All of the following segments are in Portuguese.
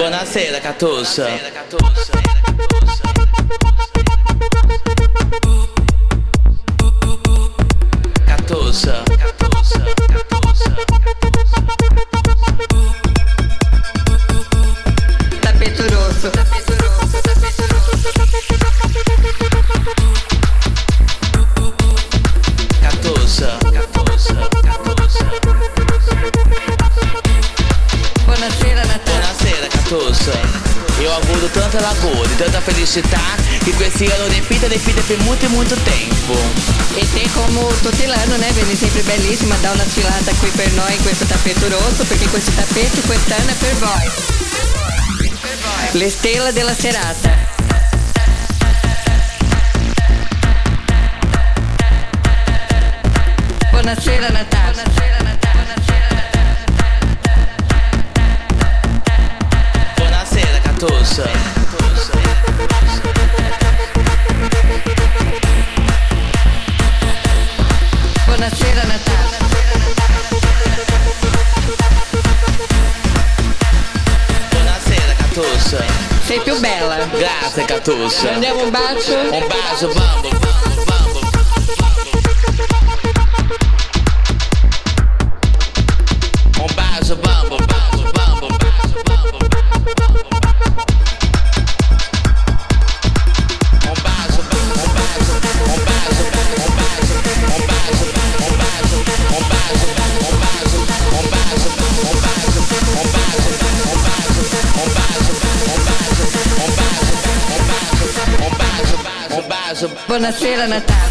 Bonacera, Catuça. Bonacera, Catuça. Catuça. tá? E com esse ano de fita, de fita por muito e muito tempo. E tem como tutelano, né, Veni? Sempre belíssima, dá uma filata com hipernoi, com esse tapete grosso, porque com esse tapete, com esse ano é Pervoy. L'estela della serata. Buonasera Natale. Seca tussa Prendiamo um beijo, vamos. buonasera Natale.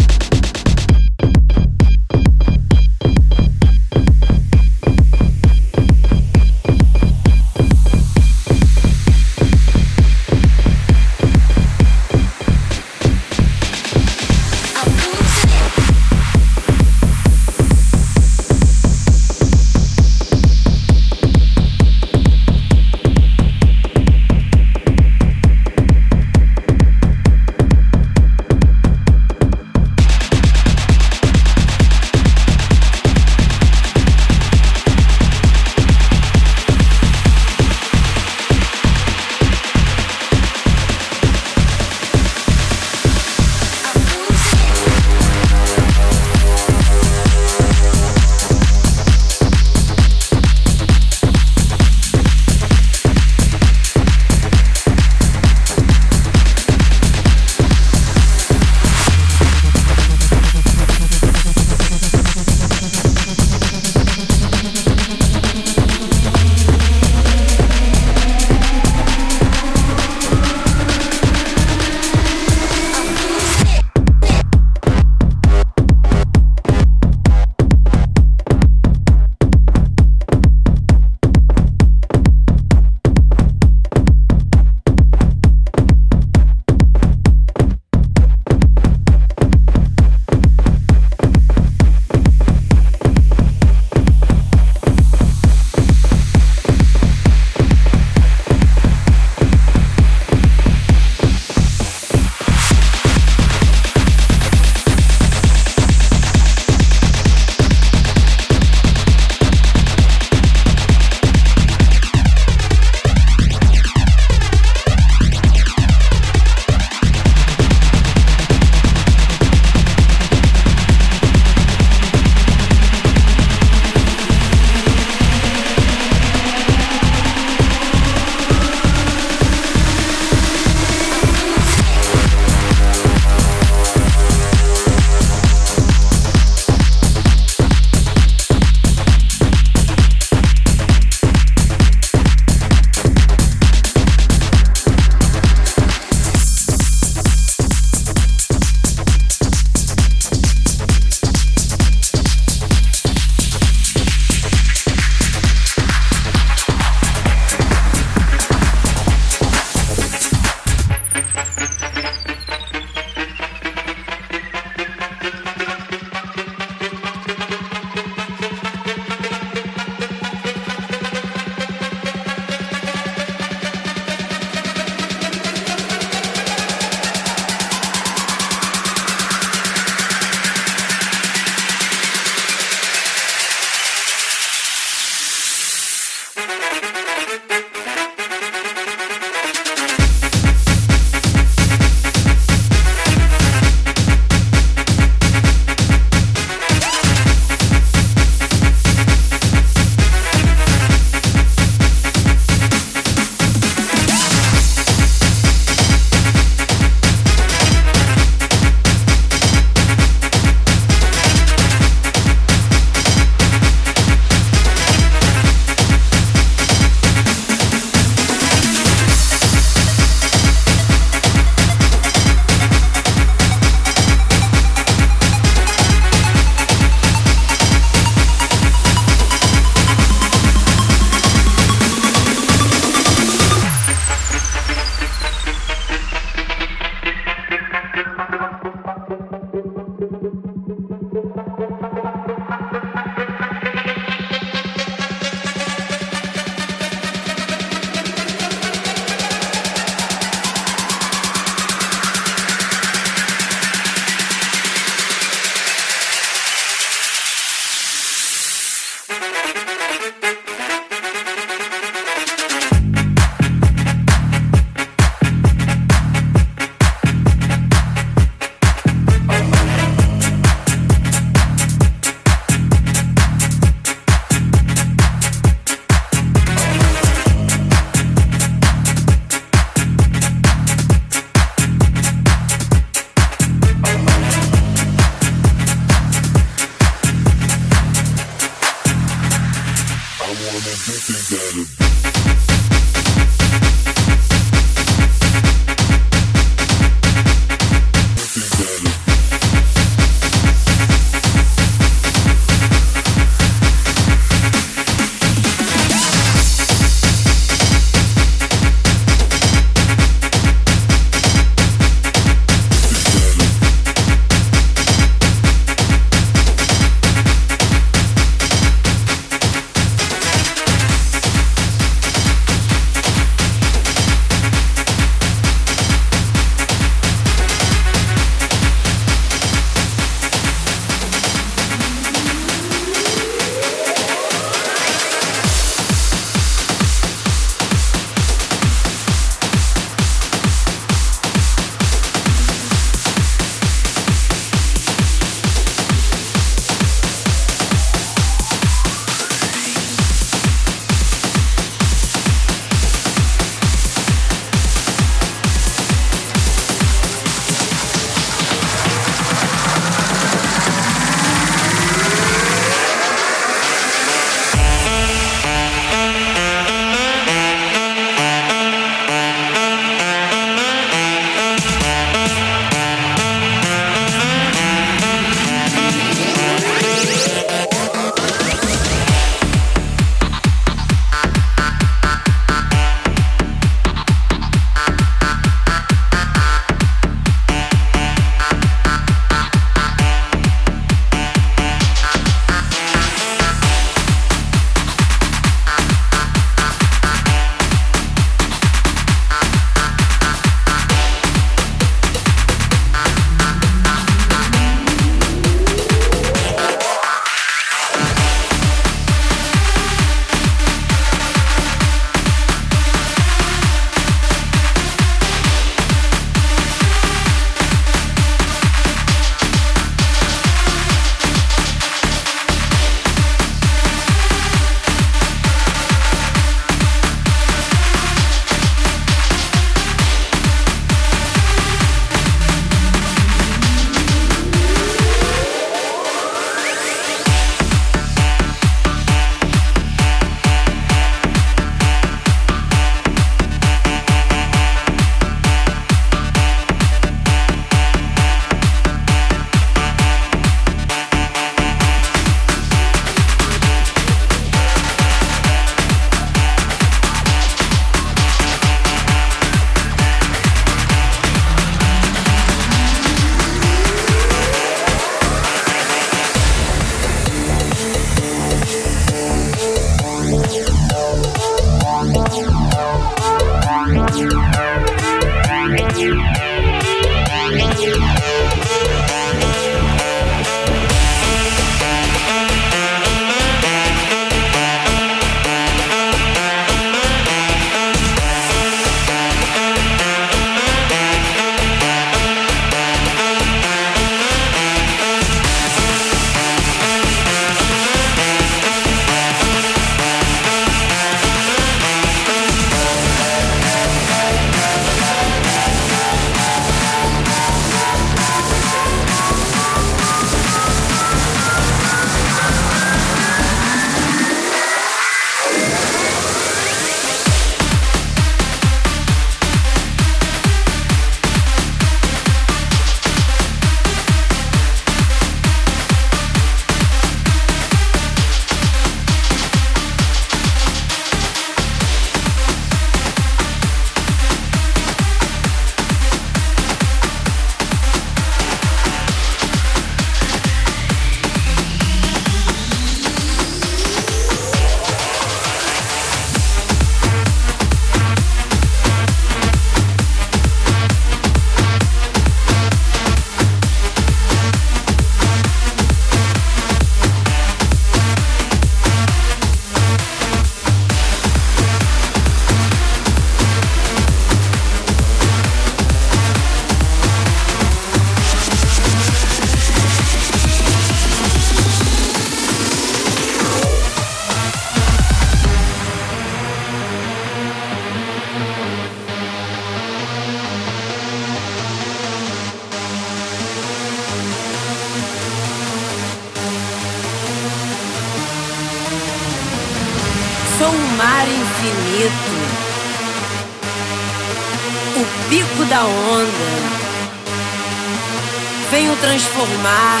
Transformar,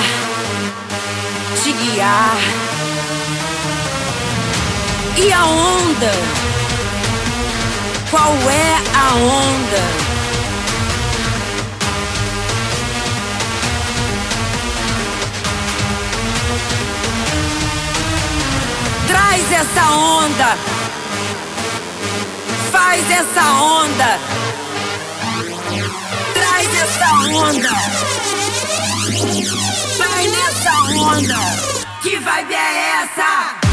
te guiar. E a onda? Qual é a onda? Traz essa onda. Faz essa onda. Traz essa onda. Vai nessa onda. Que vibe é essa?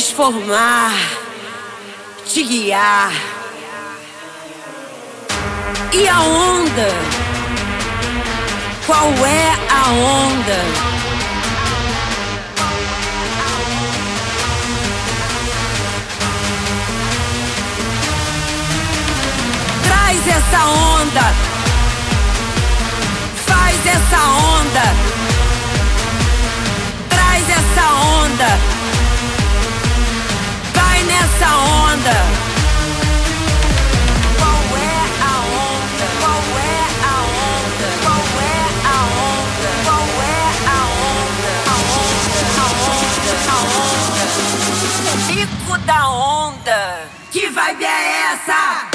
Transformar, te guiar. E a onda? Qual é a onda? Traz essa onda. Faz essa onda. Traz essa onda. Onda. Qual é a onda? Qual é a onda? Qual é a onda? Qual é a onda? A onda, a onda. O pico da onda. Que vibe é essa?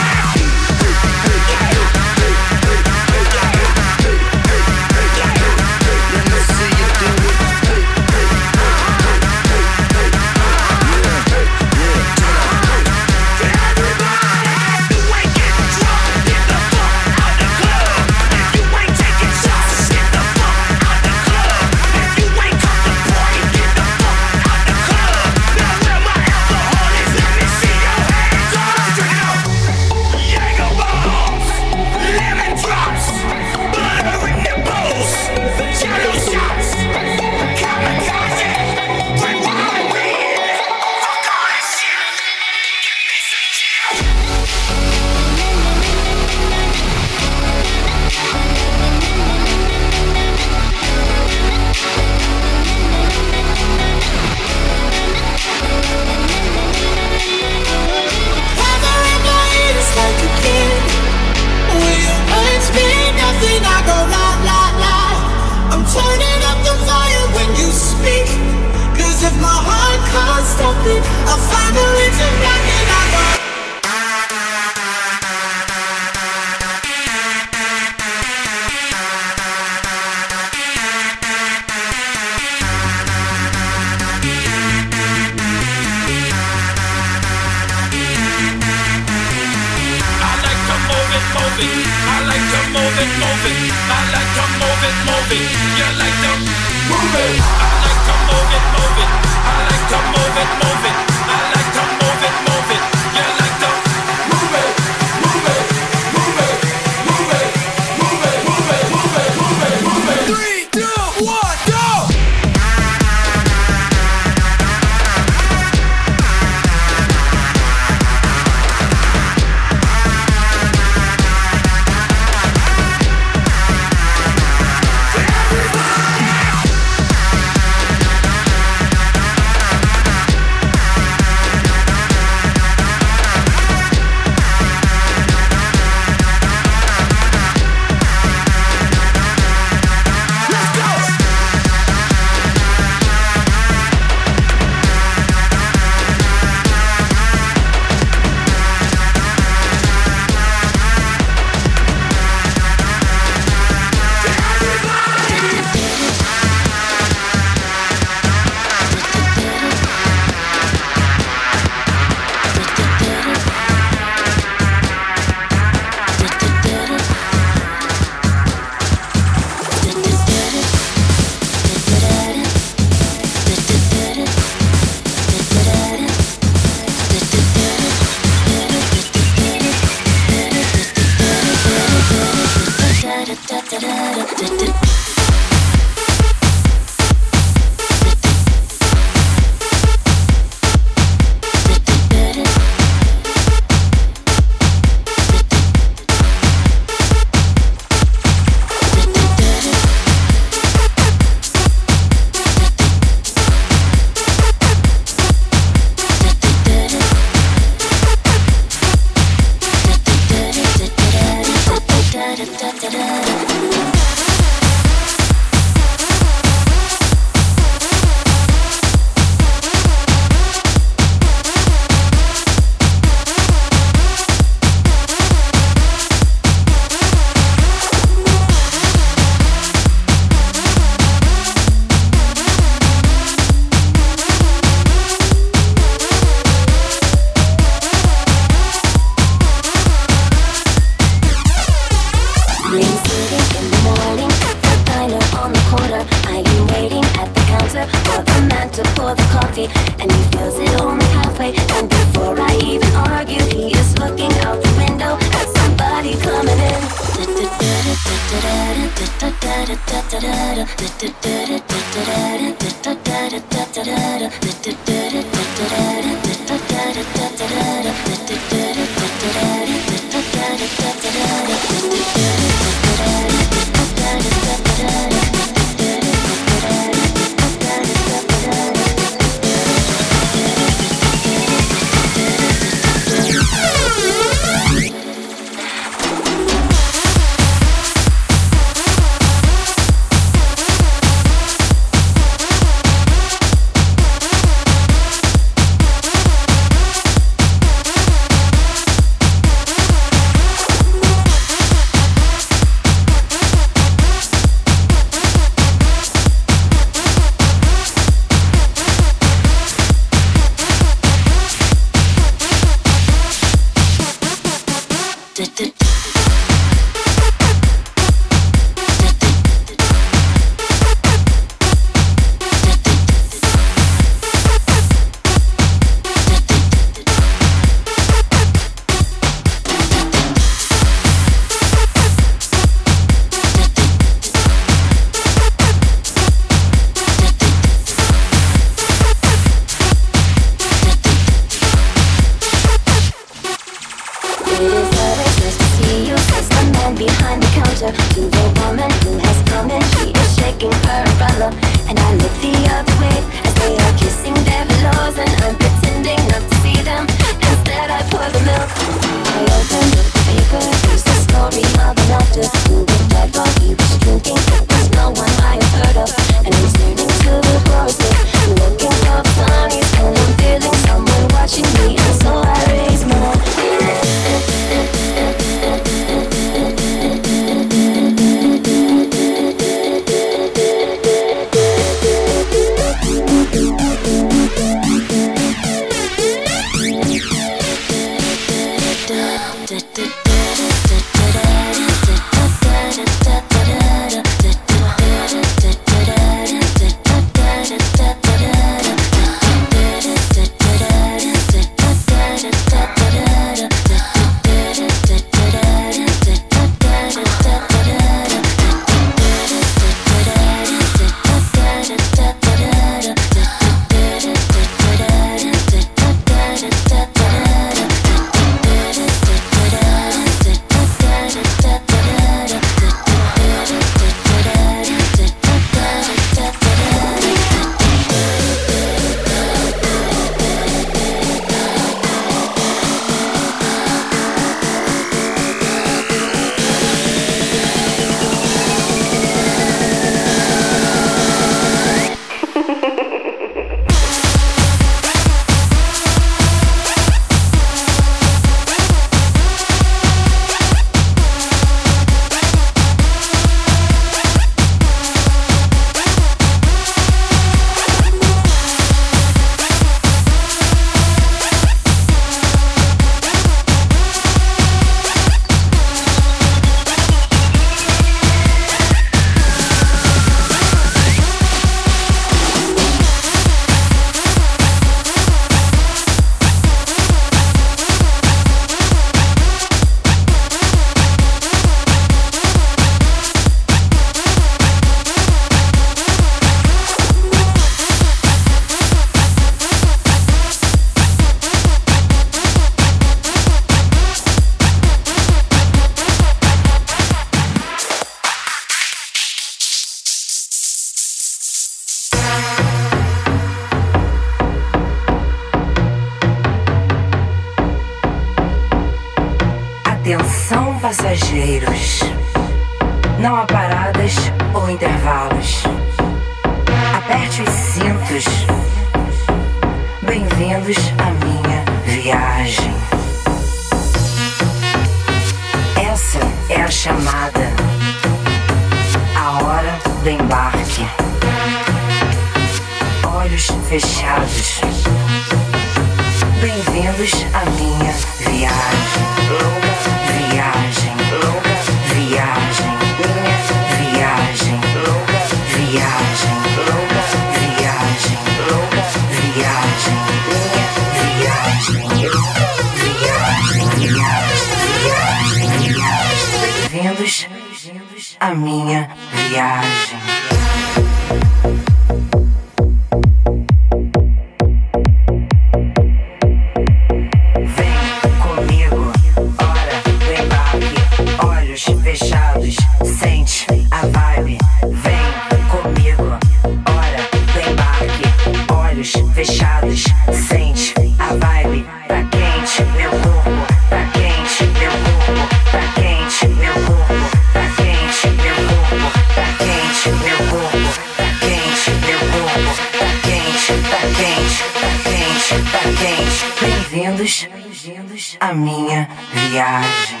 Viagem.